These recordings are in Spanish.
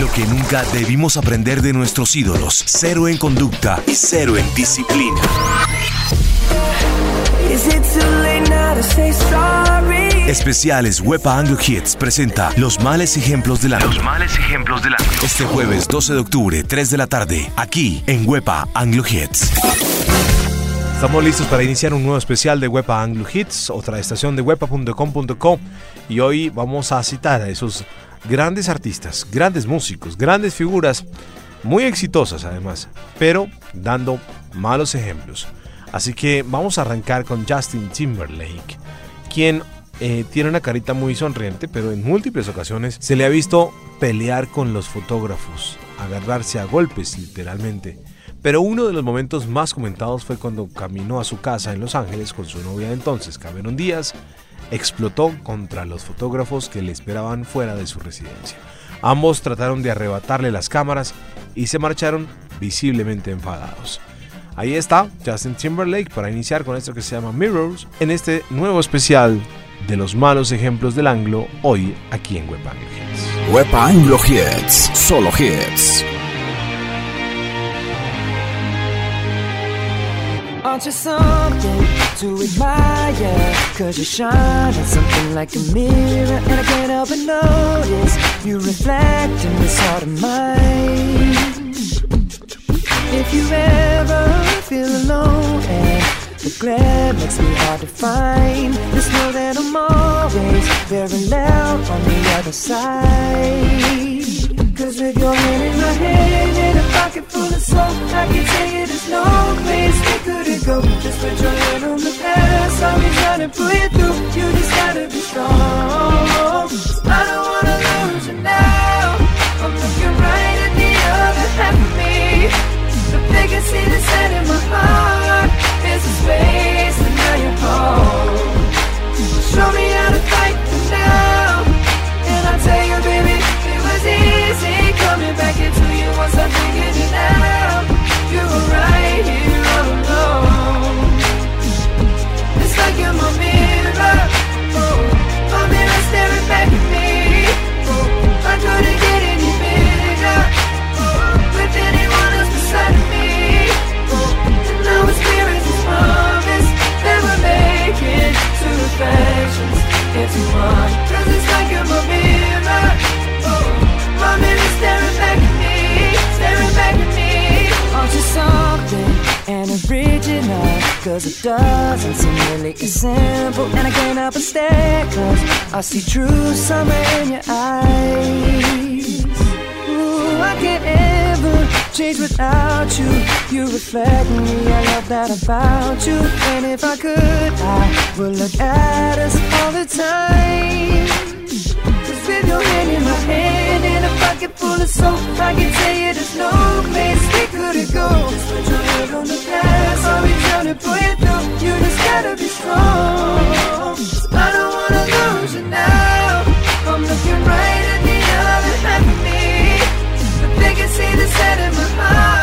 Lo que nunca debimos aprender de nuestros ídolos. Cero en conducta y cero en disciplina. Especiales Wepa Anglo Hits presenta Los males ejemplos del anglo. Los males ejemplos del anglo. Este jueves 12 de octubre, 3 de la tarde, aquí en Wepa Anglo Hits. Estamos listos para iniciar un nuevo especial de Wepa Anglo Hits, otra estación de wepa.com.co y hoy vamos a citar a esos grandes artistas, grandes músicos, grandes figuras, muy exitosas además, pero dando malos ejemplos. Así que vamos a arrancar con Justin Timberlake, quien eh, tiene una carita muy sonriente, pero en múltiples ocasiones se le ha visto pelear con los fotógrafos, agarrarse a golpes literalmente. Pero uno de los momentos más comentados fue cuando caminó a su casa en Los Ángeles con su novia de entonces, Cameron Díaz, explotó contra los fotógrafos que le esperaban fuera de su residencia. Ambos trataron de arrebatarle las cámaras y se marcharon visiblemente enfadados. Ahí está Justin Timberlake para iniciar con esto que se llama Mirrors en este nuevo especial de los malos ejemplos del anglo hoy aquí en Web Anglo Hits. Web solo hits. Aren't you something to admire? Cause you shine on something like a mirror And I can't help but notice You reflect in this heart of mine If you ever feel alone and the glare makes me hard to find Just know that I'm always very loud on the other side Cause with your hand in my hand and a pocket full of soap I can tell you about you And if I could, I would look at us all the time. Cause with your hand in my hand and a pocket full of soap I can tell you there's no place we couldn't go put your head on the past, I'll be trying to pull you through? You just gotta be strong. I don't wanna lose you now. I'm looking right at the other half of me But they can see the set in my heart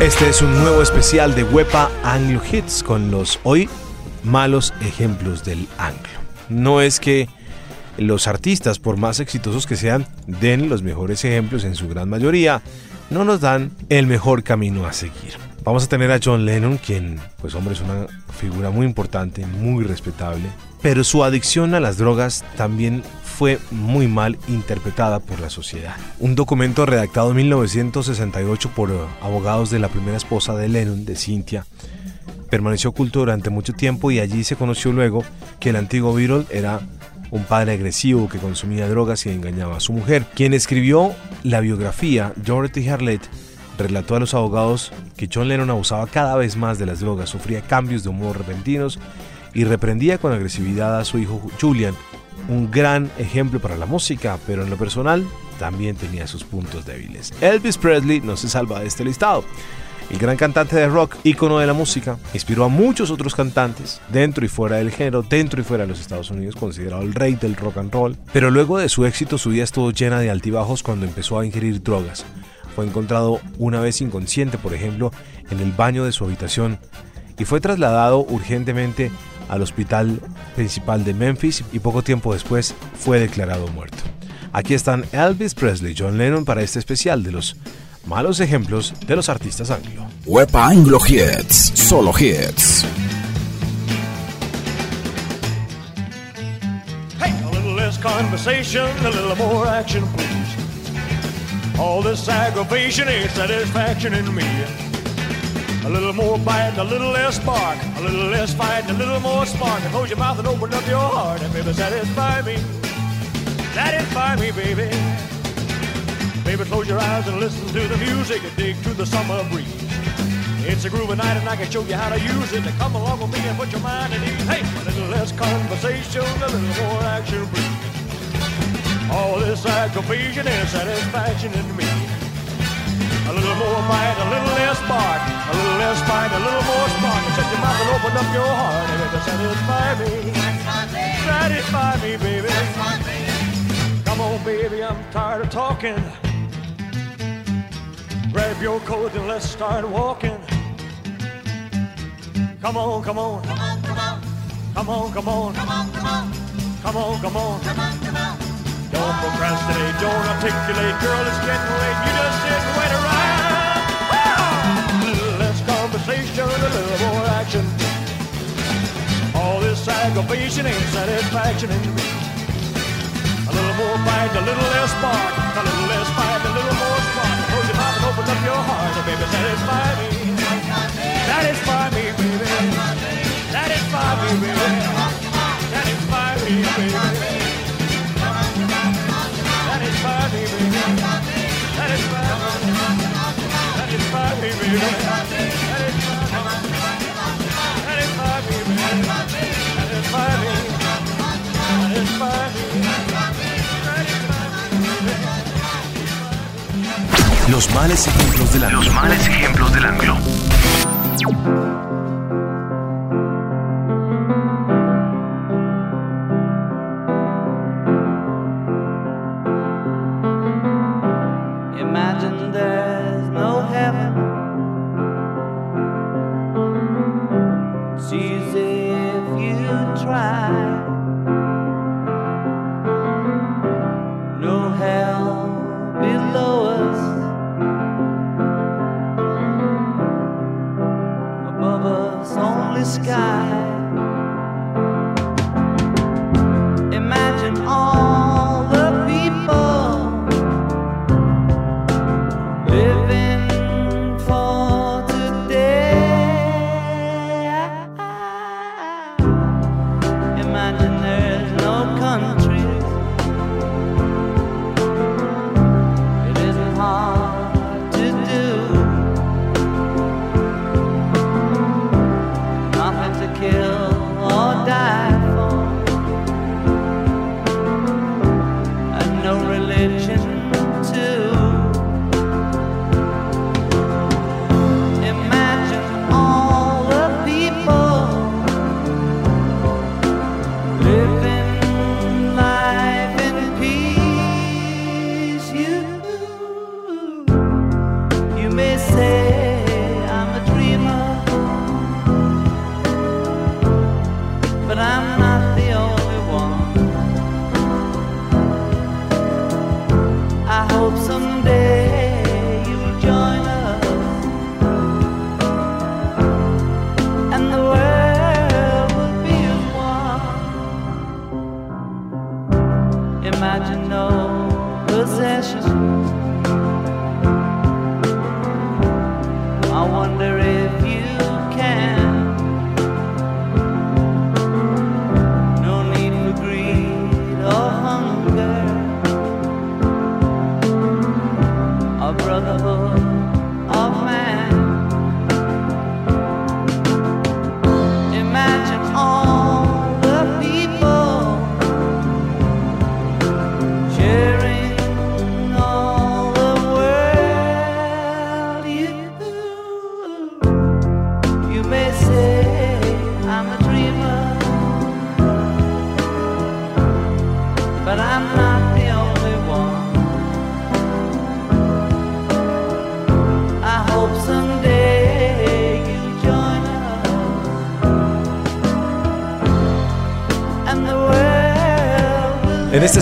Este es un nuevo especial de Wepa Anglo Hits con los hoy malos ejemplos del anglo. No es que los artistas, por más exitosos que sean, den los mejores ejemplos en su gran mayoría, no nos dan el mejor camino a seguir. Vamos a tener a John Lennon, quien, pues hombre, es una figura muy importante, muy respetable, pero su adicción a las drogas también fue muy mal interpretada por la sociedad. Un documento redactado en 1968 por abogados de la primera esposa de Lennon, de Cynthia, permaneció oculto durante mucho tiempo y allí se conoció luego que el antiguo Beatle era un padre agresivo que consumía drogas y engañaba a su mujer. Quien escribió la biografía, Dorothy Harlett, relató a los abogados que John Lennon abusaba cada vez más de las drogas, sufría cambios de humor repentinos y reprendía con agresividad a su hijo Julian, un gran ejemplo para la música, pero en lo personal también tenía sus puntos débiles. Elvis Presley no se salva de este listado. El gran cantante de rock, ícono de la música, inspiró a muchos otros cantantes, dentro y fuera del género, dentro y fuera de los Estados Unidos, considerado el rey del rock and roll. Pero luego de su éxito, su vida estuvo llena de altibajos cuando empezó a ingerir drogas. Fue encontrado una vez inconsciente, por ejemplo, en el baño de su habitación y fue trasladado urgentemente al hospital principal de Memphis y poco tiempo después fue declarado muerto. Aquí están Elvis Presley y John Lennon para este especial de los malos ejemplos de los artistas anglo. Wepa Anglo Hits, solo hits. Hey, a little less conversation, a little more action, please. All this aggravation ain't satisfaction in me. A little more bite, a little less spark, a little less fight, a little more spark. And close your mouth and open up your heart, and baby, satisfy me. Satisfy me, baby. Baby, close your eyes and listen to the music and dig to the summer breeze. It's a groovy night and I can show you how to use it. To come along with me and put your mind at ease. Hey, a little less conversation, a little more action, please. All this aggravation and satisfaction in me. A little more bite, a little less bark, a little less fight, a little more spark. Shut your mouth and open up your heart and it'll satisfy me. Satisfy me, baby. Come on, baby, I'm tired of talking. Grab your coat and let's start walking. Come on, come on. Come on, come on. Come on, come on. Come on, come on. Come on, come on. Come on, come on. Don't procrastinate, don't articulate, girl, it's getting late. You just sit and wait around. A little less conversation, a little more action. All this aggravation ain't satisfaction in me. A little more fight, a little less spark. A little less fight, a little more spark. Close your mouth and open up your heart, and baby, satisfy me. Satisfy me, baby. Satisfy me, baby. Satisfy me, baby. Los males ejemplos del anglo. Los males ejemplos del anglo.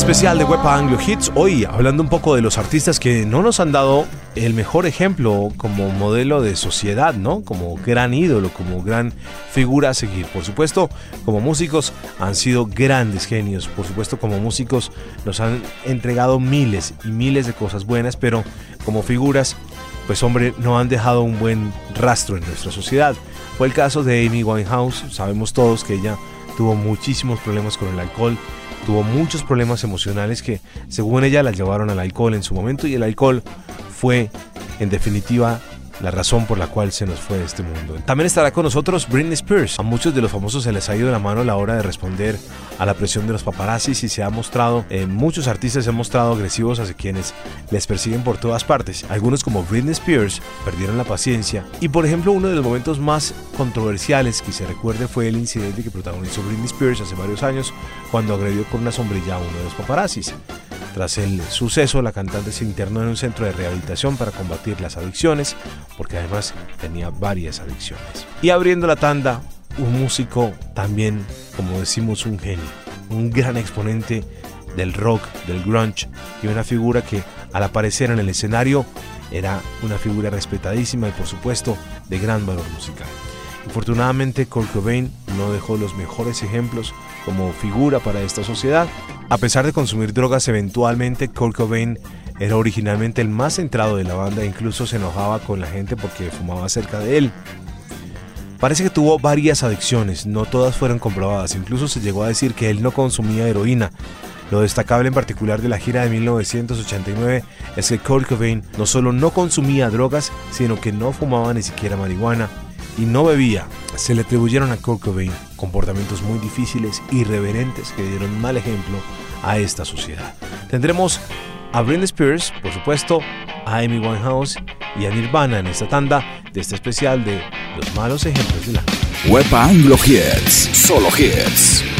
Especial de Wepa Anglo Hits, hoy hablando un poco de los artistas que no nos han dado el mejor ejemplo como modelo de sociedad, ¿no? Como gran ídolo, como gran figura a seguir. Por supuesto, como músicos han sido grandes genios. Por supuesto, como músicos nos han entregado miles y miles de cosas buenas, pero como figuras, pues hombre, no han dejado un buen rastro en nuestra sociedad. Fue el caso de Amy Winehouse, sabemos todos que ella tuvo muchísimos problemas con el alcohol, tuvo muchos problemas emocionales que según ella la llevaron al alcohol en su momento y el alcohol fue en definitiva la razón por la cual se nos fue de este mundo. También estará con nosotros Britney Spears. A muchos de los famosos se les ha ido la mano a la hora de responder a la presión de los paparazzis y se ha mostrado, eh, muchos artistas se han mostrado agresivos hacia quienes les persiguen por todas partes. Algunos como Britney Spears perdieron la paciencia y por ejemplo uno de los momentos más controversiales que se recuerde fue el incidente que protagonizó Britney Spears hace varios años cuando agredió con una sombrilla a uno de los paparazzis. Tras el suceso, la cantante se internó en un centro de rehabilitación para combatir las adicciones, porque además tenía varias adicciones. Y abriendo la tanda, un músico también, como decimos, un genio, un gran exponente del rock, del grunge, y una figura que al aparecer en el escenario era una figura respetadísima y por supuesto de gran valor musical. Infortunadamente, Kurt Cobain no dejó los mejores ejemplos como figura para esta sociedad. A pesar de consumir drogas eventualmente, Kurt Cobain era originalmente el más centrado de la banda e incluso se enojaba con la gente porque fumaba cerca de él. Parece que tuvo varias adicciones, no todas fueron comprobadas, incluso se llegó a decir que él no consumía heroína. Lo destacable en particular de la gira de 1989 es que Kurt Cobain no solo no consumía drogas, sino que no fumaba ni siquiera marihuana y no bebía. Se le atribuyeron a Kurt comportamientos muy difíciles, irreverentes, que dieron mal ejemplo a esta sociedad. Tendremos a Britney Spears, por supuesto, a Amy Winehouse y a Nirvana en esta tanda de este especial de los malos ejemplos de la Wepa Anglo Hits, solo hits.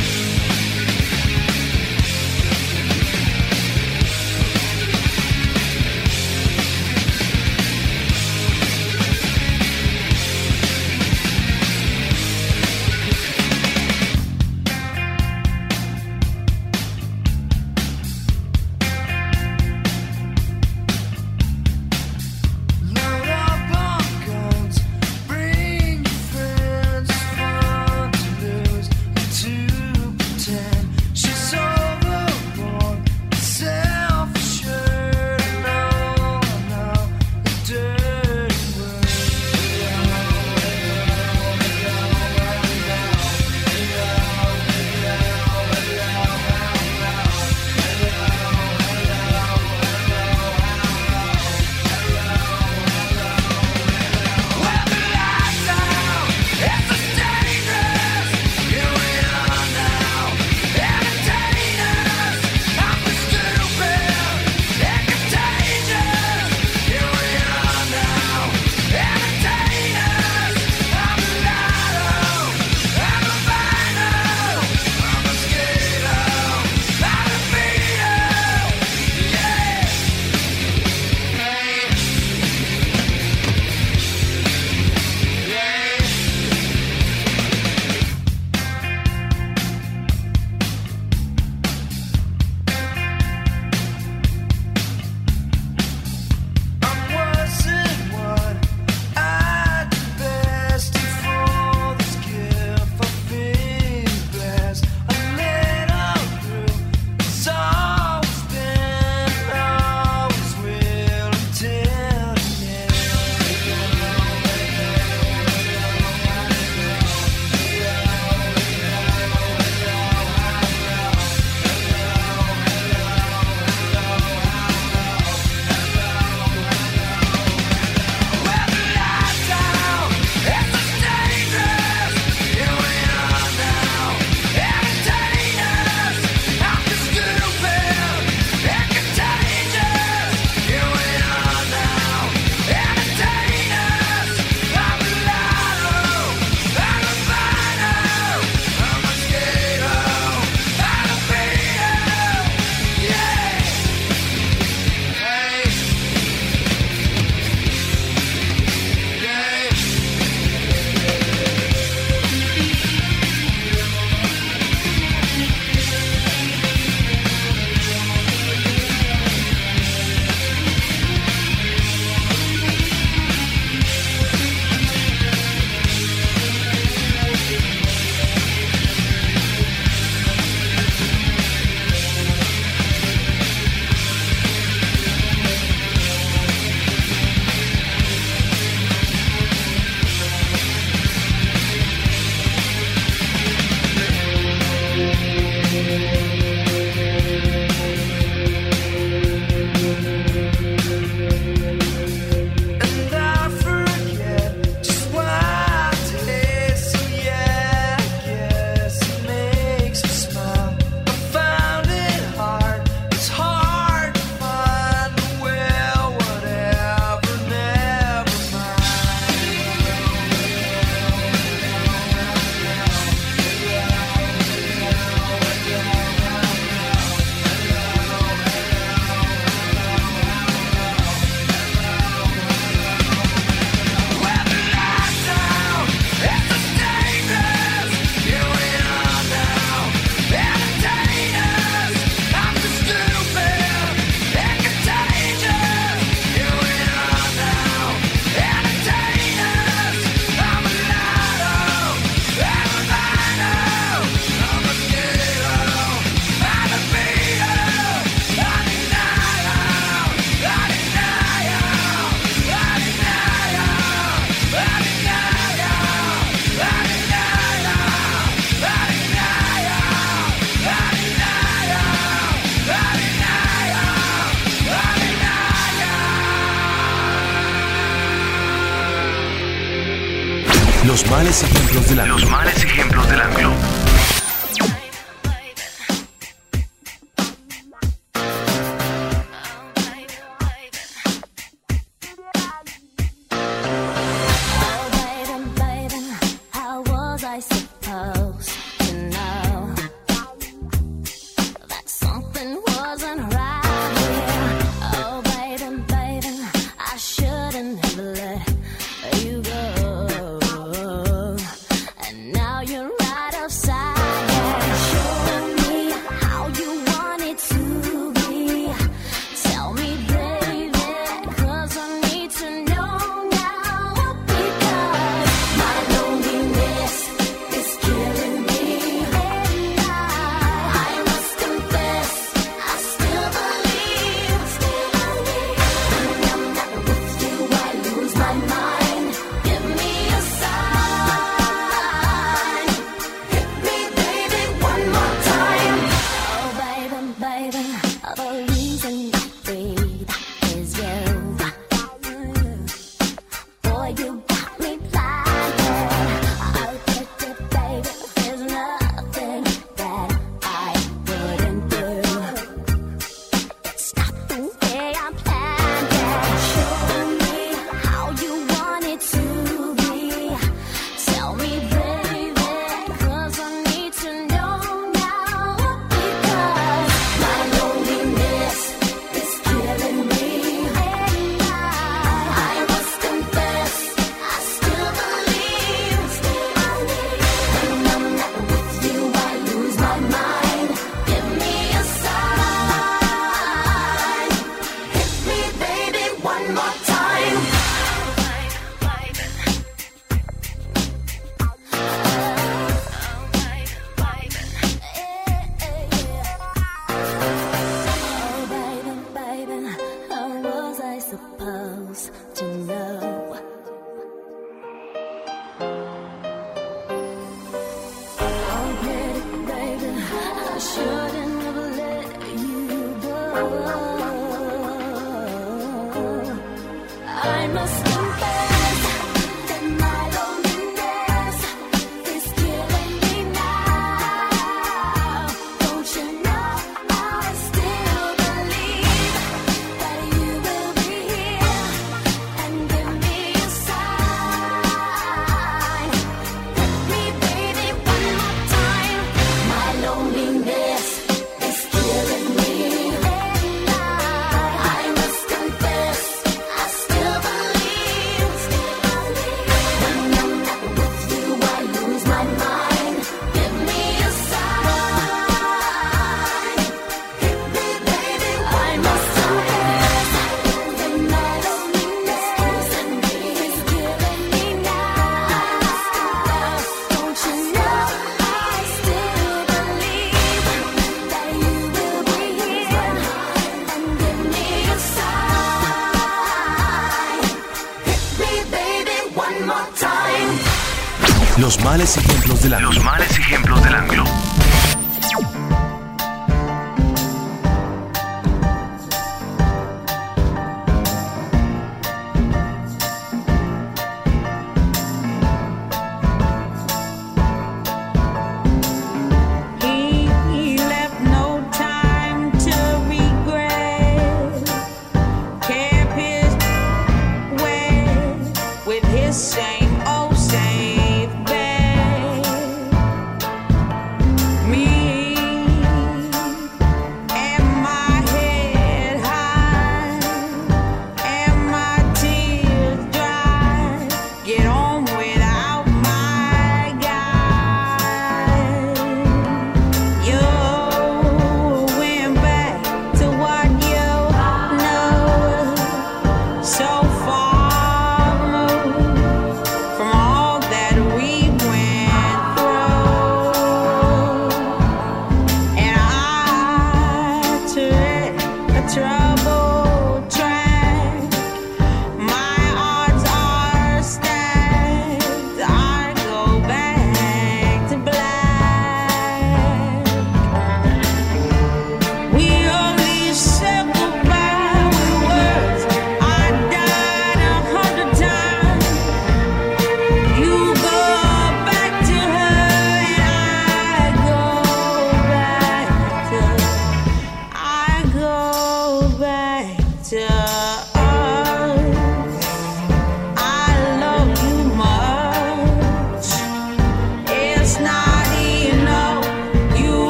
of a reason.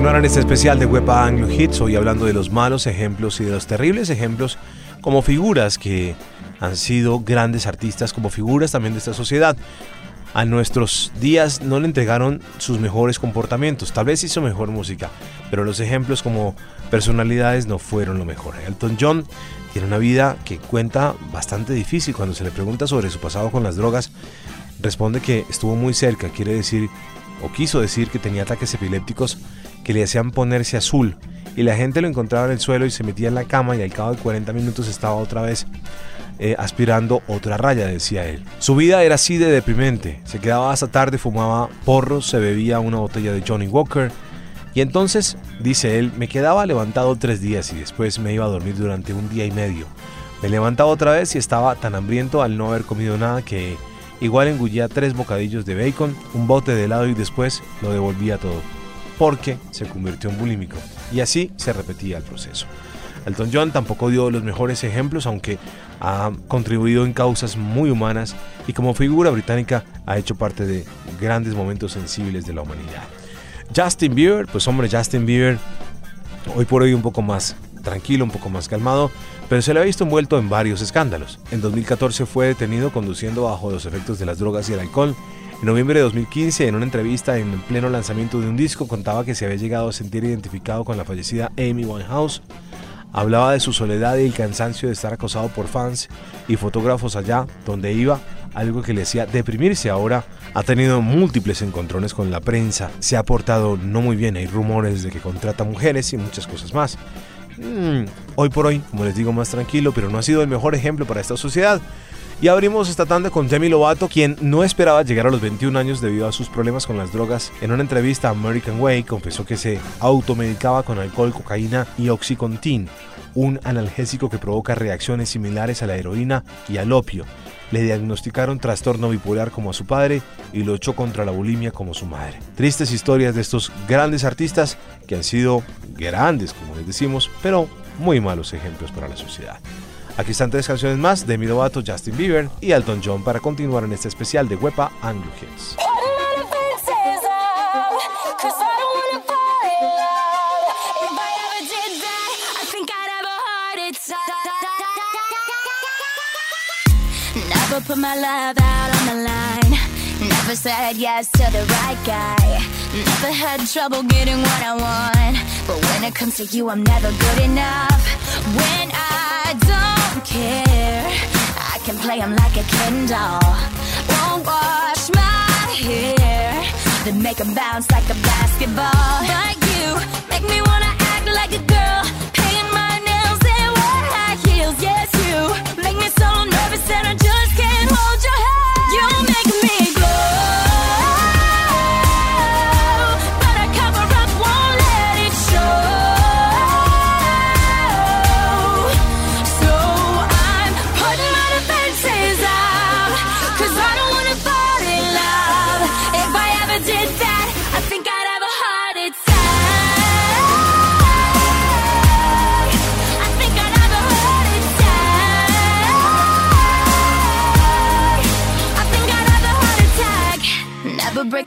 Continuar en este especial de Wepa Anglo Hits, hoy hablando de los malos ejemplos y de los terribles ejemplos como figuras que han sido grandes artistas, como figuras también de esta sociedad. A nuestros días no le entregaron sus mejores comportamientos, tal vez hizo mejor música, pero los ejemplos como personalidades no fueron lo mejor. Elton John tiene una vida que cuenta bastante difícil cuando se le pregunta sobre su pasado con las drogas. Responde que estuvo muy cerca, quiere decir o quiso decir que tenía ataques epilépticos que le hacían ponerse azul y la gente lo encontraba en el suelo y se metía en la cama y al cabo de 40 minutos estaba otra vez eh, aspirando otra raya, decía él. Su vida era así de deprimente, se quedaba hasta tarde, fumaba porros, se bebía una botella de Johnny Walker y entonces, dice él, me quedaba levantado tres días y después me iba a dormir durante un día y medio. Me levantaba otra vez y estaba tan hambriento al no haber comido nada que igual engullía tres bocadillos de bacon, un bote de helado y después lo devolvía todo, porque se convirtió en bulímico. Y así se repetía el proceso. Elton John tampoco dio los mejores ejemplos, aunque ha contribuido en causas muy humanas y como figura británica ha hecho parte de grandes momentos sensibles de la humanidad. Justin Bieber, pues hombre, Justin Bieber, hoy por hoy un poco más tranquilo, un poco más calmado, pero se le ha visto envuelto en varios escándalos. En 2014 fue detenido conduciendo bajo los efectos de las drogas y el alcohol. En noviembre de 2015, en una entrevista en pleno lanzamiento de un disco, contaba que se había llegado a sentir identificado con la fallecida Amy Winehouse. Hablaba de su soledad y el cansancio de estar acosado por fans y fotógrafos allá donde iba, algo que le hacía deprimirse. Ahora ha tenido múltiples encontrones con la prensa, se ha portado no muy bien, hay rumores de que contrata mujeres y muchas cosas más. Mm, hoy por hoy, como les digo, más tranquilo, pero no ha sido el mejor ejemplo para esta sociedad. Y abrimos esta tanda con Demi Lovato, quien no esperaba llegar a los 21 años debido a sus problemas con las drogas. En una entrevista a American Way confesó que se automedicaba con alcohol, cocaína y oxycontin, un analgésico que provoca reacciones similares a la heroína y al opio. Le diagnosticaron trastorno bipolar como a su padre y lo echó contra la bulimia como su madre. Tristes historias de estos grandes artistas que han sido grandes, como les decimos, pero muy malos ejemplos para la sociedad. Aquí están tres canciones más de Midovato, Justin Bieber y Elton John para continuar en este especial de Wepa Anglo Hits. Never put my love out on the line. Never said yes to the right guy. Never had trouble getting what I want. But when it comes to you, I'm never good enough. When I don't care, I can play 'em like a Ken doll. Won't wash my hair, then make 'em bounce like a basketball. But you make me wanna act like a girl, paint my nails and wear high heels. Yes, you make me so nervous that I just can't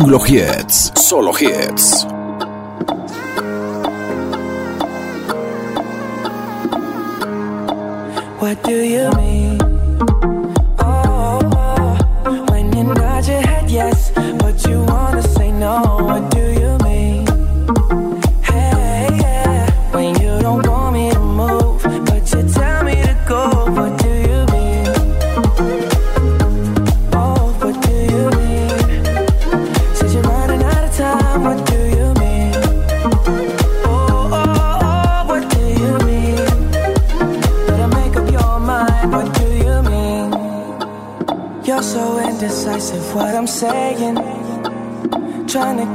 Anglo Hits. Solo hits.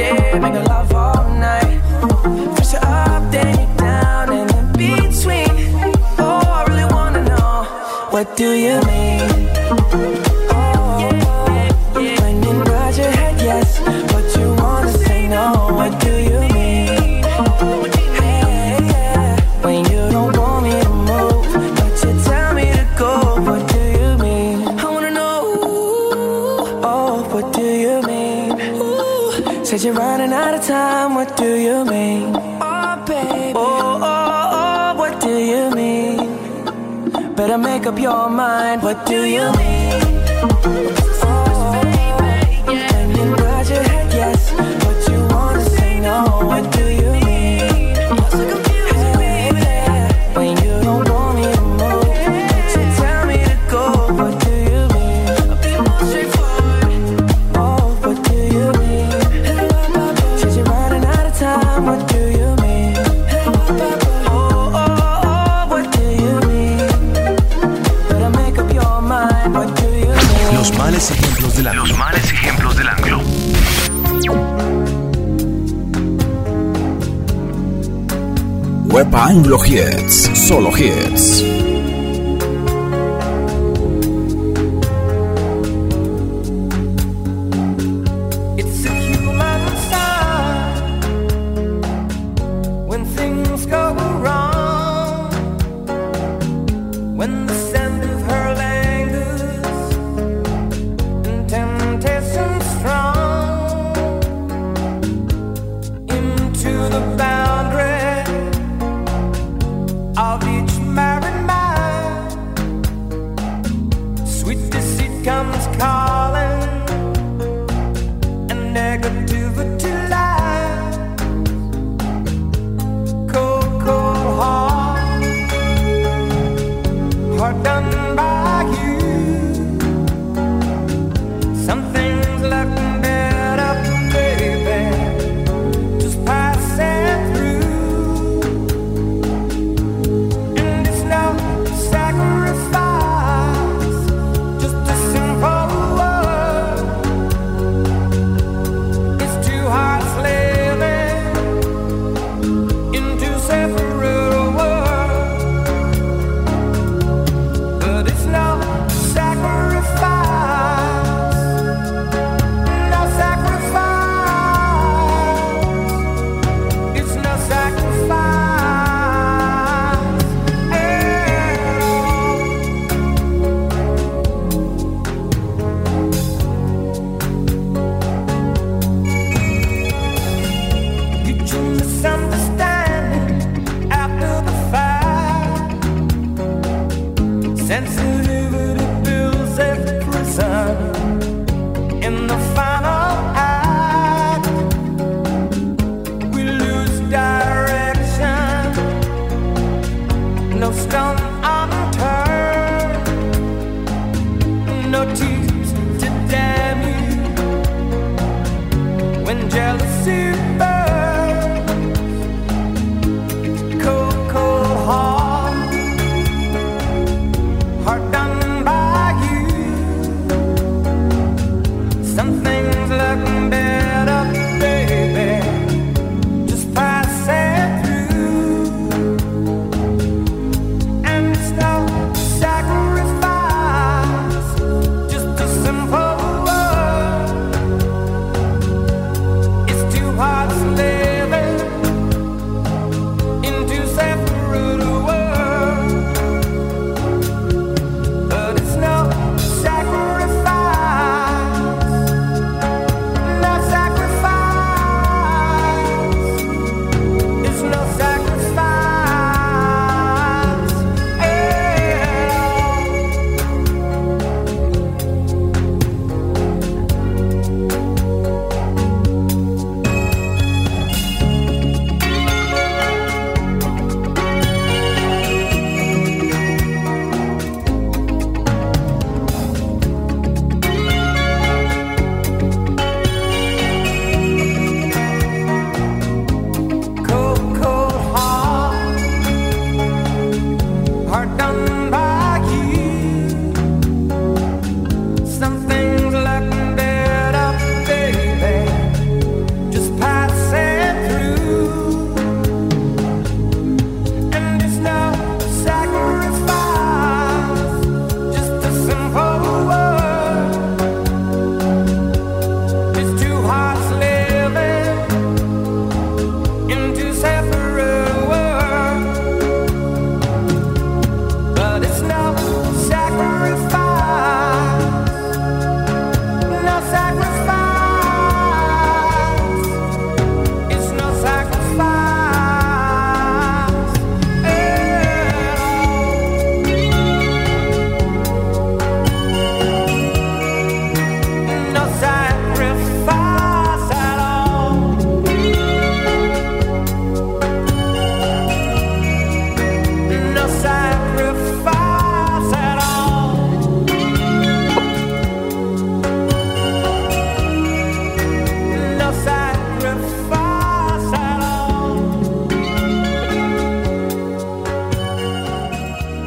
Making love all night. Down, between. Oh, I really wanna know what do you mean? Mind. What do you mean? Anglo Hits. Solo hits. captivity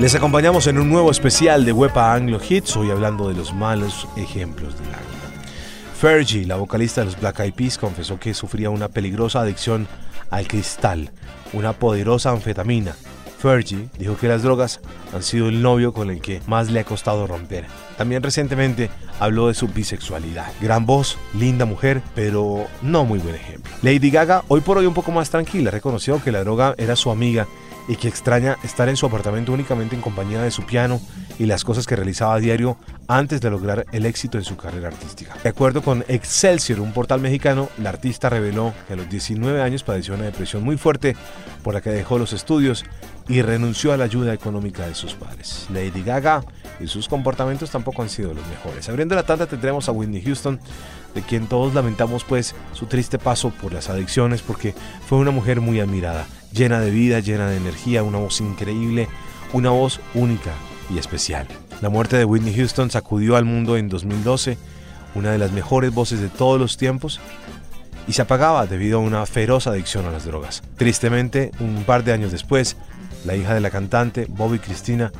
Les acompañamos en un nuevo especial de Wepa Anglo Hits, hoy hablando de los malos ejemplos del anglo. Fergie, la vocalista de los Black Eyed Peas, confesó que sufría una peligrosa adicción al cristal, una poderosa anfetamina. Fergie dijo que las drogas han sido el novio con el que más le ha costado romper. También recientemente habló de su bisexualidad. Gran voz, linda mujer, pero no muy buen ejemplo. Lady Gaga, hoy por hoy un poco más tranquila, reconoció que la droga era su amiga y que extraña estar en su apartamento únicamente en compañía de su piano y las cosas que realizaba a diario antes de lograr el éxito en su carrera artística. De acuerdo con Excelsior, un portal mexicano, la artista reveló que a los 19 años padeció una depresión muy fuerte por la que dejó los estudios y renunció a la ayuda económica de sus padres. Lady Gaga y sus comportamientos tampoco han sido los mejores. Abriendo la tanda tendremos a Whitney Houston, de quien todos lamentamos pues su triste paso por las adicciones porque fue una mujer muy admirada, llena de vida, llena de energía, una voz increíble, una voz única y especial. La muerte de Whitney Houston sacudió al mundo en 2012, una de las mejores voces de todos los tiempos, y se apagaba debido a una feroz adicción a las drogas. Tristemente, un par de años después, la hija de la cantante, Bobby Cristina,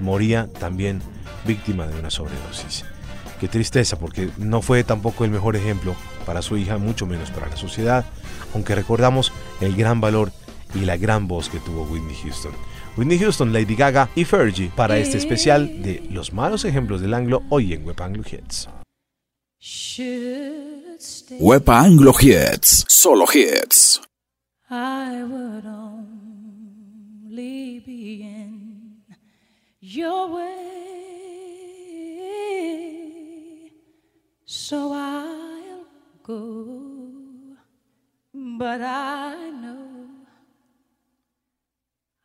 moría también víctima de una sobredosis. Qué tristeza, porque no fue tampoco el mejor ejemplo para su hija, mucho menos para la sociedad, aunque recordamos el gran valor y la gran voz que tuvo Whitney Houston. Whitney Houston, Lady Gaga y Fergie para este especial de los malos ejemplos del anglo hoy en Web Anglo Hits. Wepa Anglo Hits. Solo hits. I would only be in your way. So I'll go. But I know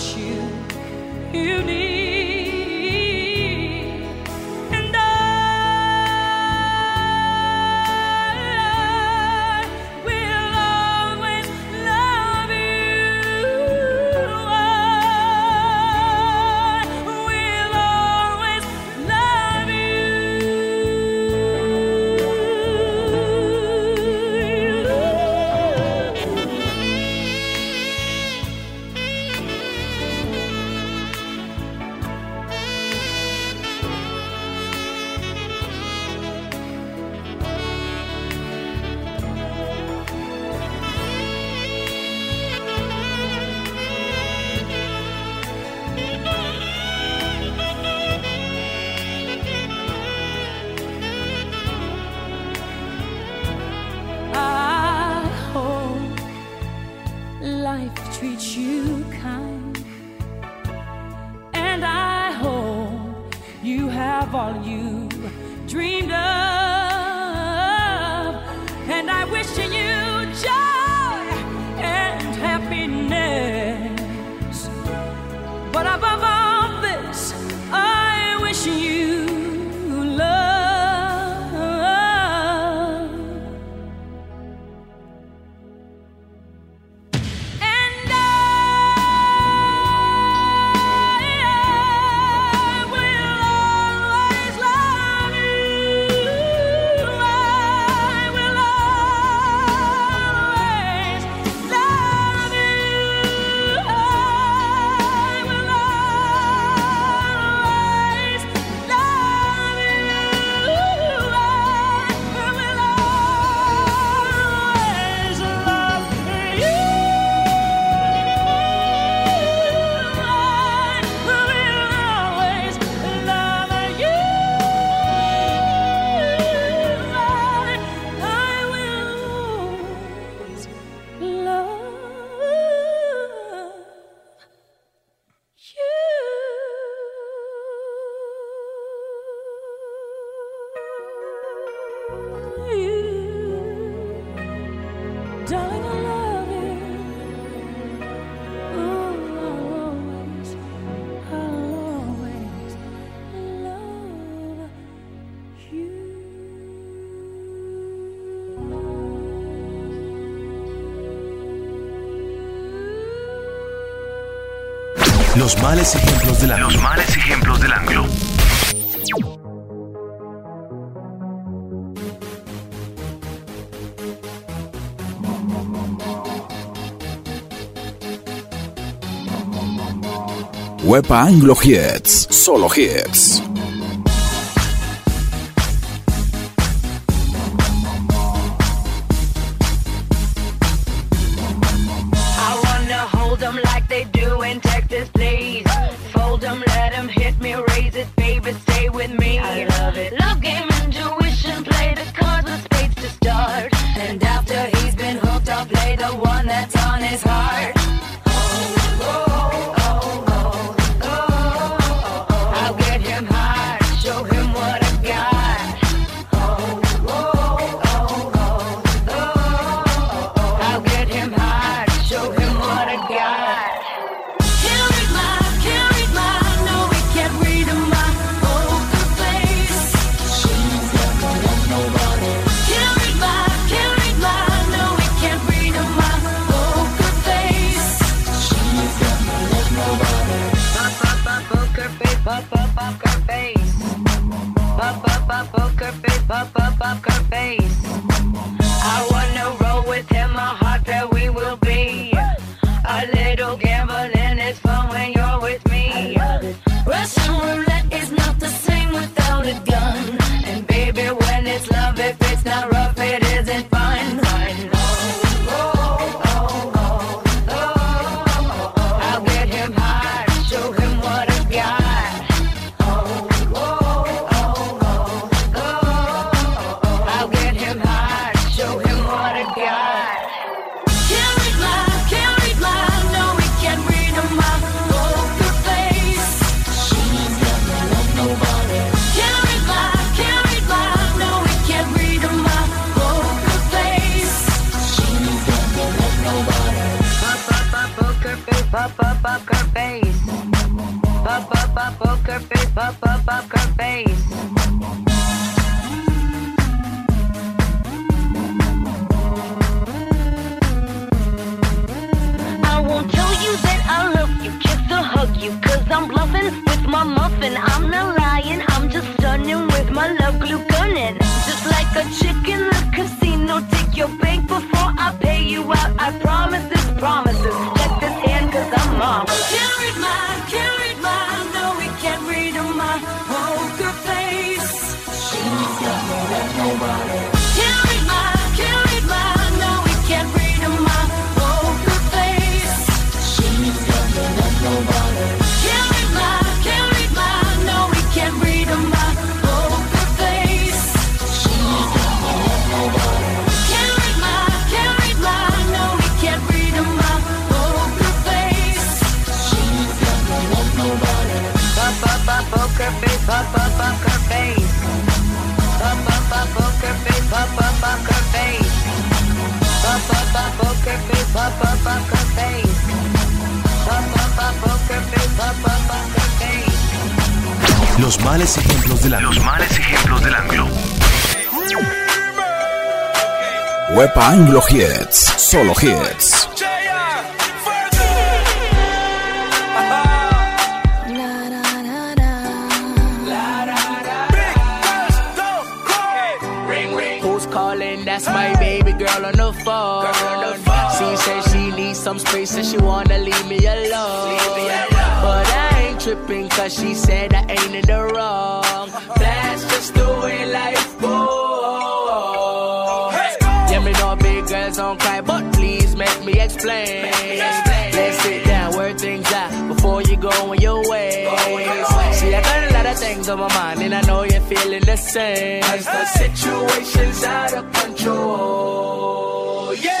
you you need. Los males ejemplos del anglo. Los males ejemplos del anglo. Wepa Anglo Hits, solo hits. I promise. Los males ejemplos del anglo. Los males ejemplos del anglo. Wepa Anglo Hits. Solo Hits. girl no fall. She said she needs some space and she wanna leave me alone. Leave me alone. But I ain't tripping cause she said I ain't in the wrong. That's just the way life goes. Hey. Yeah, me know big girls don't cry, but please make me explain. Make me explain. Let's sit down, work things out before you go on your way things on my mind, and I know you're feeling the same. Cause the situation's out of control. Yeah.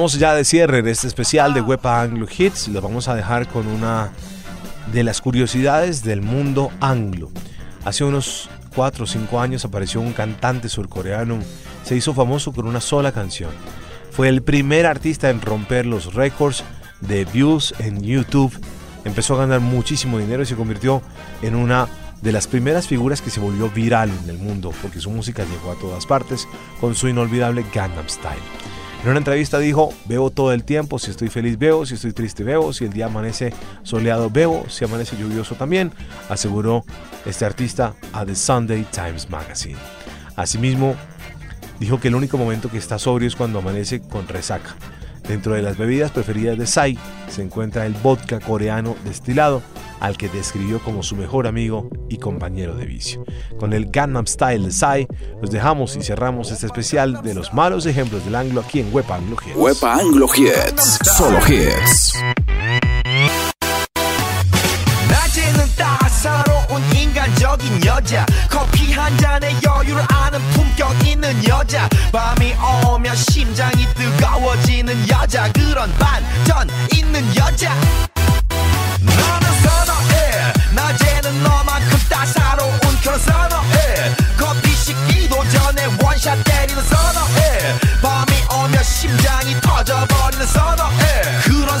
Estamos ya de cierre de este especial de Wepa Anglo Hits. Los vamos a dejar con una de las curiosidades del mundo anglo. Hace unos 4 o 5 años apareció un cantante surcoreano. Se hizo famoso con una sola canción. Fue el primer artista en romper los récords de views en YouTube. Empezó a ganar muchísimo dinero y se convirtió en una de las primeras figuras que se volvió viral en el mundo porque su música llegó a todas partes con su inolvidable Gangnam Style. En una entrevista dijo, bebo todo el tiempo, si estoy feliz bebo, si estoy triste bebo, si el día amanece soleado bebo, si amanece lluvioso también, aseguró este artista a The Sunday Times Magazine. Asimismo, dijo que el único momento que está sobrio es cuando amanece con resaca. Dentro de las bebidas preferidas de Sai se encuentra el vodka coreano destilado, al que describió como su mejor amigo y compañero de vicio. Con el Gangnam Style de Sai, los dejamos y cerramos este especial de los malos ejemplos del anglo aquí en Wepa Anglo Hits. Wepa Anglo Hits. Solo hits. 낮에는 따사로운 인간적인 여자 커피 한 잔에 여유를 아는 품격 있는 여자 밤이 오면 심장이 뜨거워지는 여자 그런 반전 있는 여자 너는 선어해 낮에는 너만큼 따사로운 그런 선어해. 커피 식기도 전에 원샷 때리는 선어해. 밤이 오면 심장이 터져버리는 선어해. 그런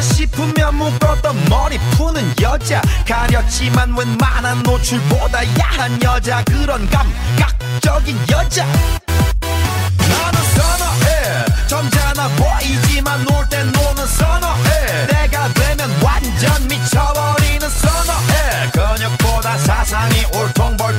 싶으면 묶었던 머리 푸는 여자. 가렸지만 웬만한 노출보다 야한 여자. 그런 감각적인 여자. 나는 선어해. 점잖아 보이지만 놀땐 노는 선어해. 내가 되면 완전 미쳐버리는 선어해. 근육보다 사상이 울퉁불